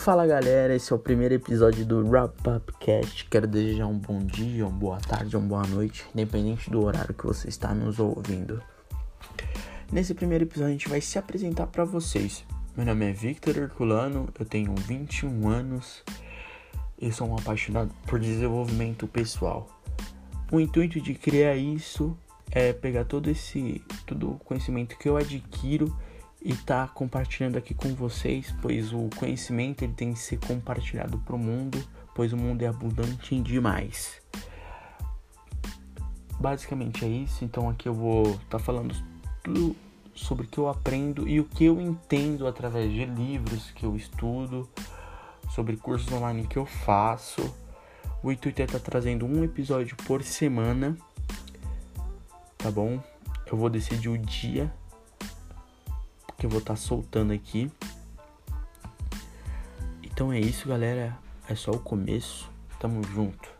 Fala galera, esse é o primeiro episódio do Wrap Up Cast. Quero desejar um bom dia, uma boa tarde, uma boa noite, independente do horário que você está nos ouvindo. Nesse primeiro episódio a gente vai se apresentar para vocês. Meu nome é Victor Herculano, eu tenho 21 anos e sou um apaixonado por desenvolvimento pessoal. O intuito de criar isso é pegar todo esse todo o conhecimento que eu adquiro e tá compartilhando aqui com vocês, pois o conhecimento ele tem que ser compartilhado para o mundo, pois o mundo é abundante demais. Basicamente é isso, então aqui eu vou estar tá falando tudo sobre o que eu aprendo e o que eu entendo através de livros que eu estudo, sobre cursos online que eu faço. O intuito é estar tá trazendo um episódio por semana, tá bom? Eu vou decidir o dia que eu vou estar tá soltando aqui. Então é isso, galera. É só o começo. Tamo junto.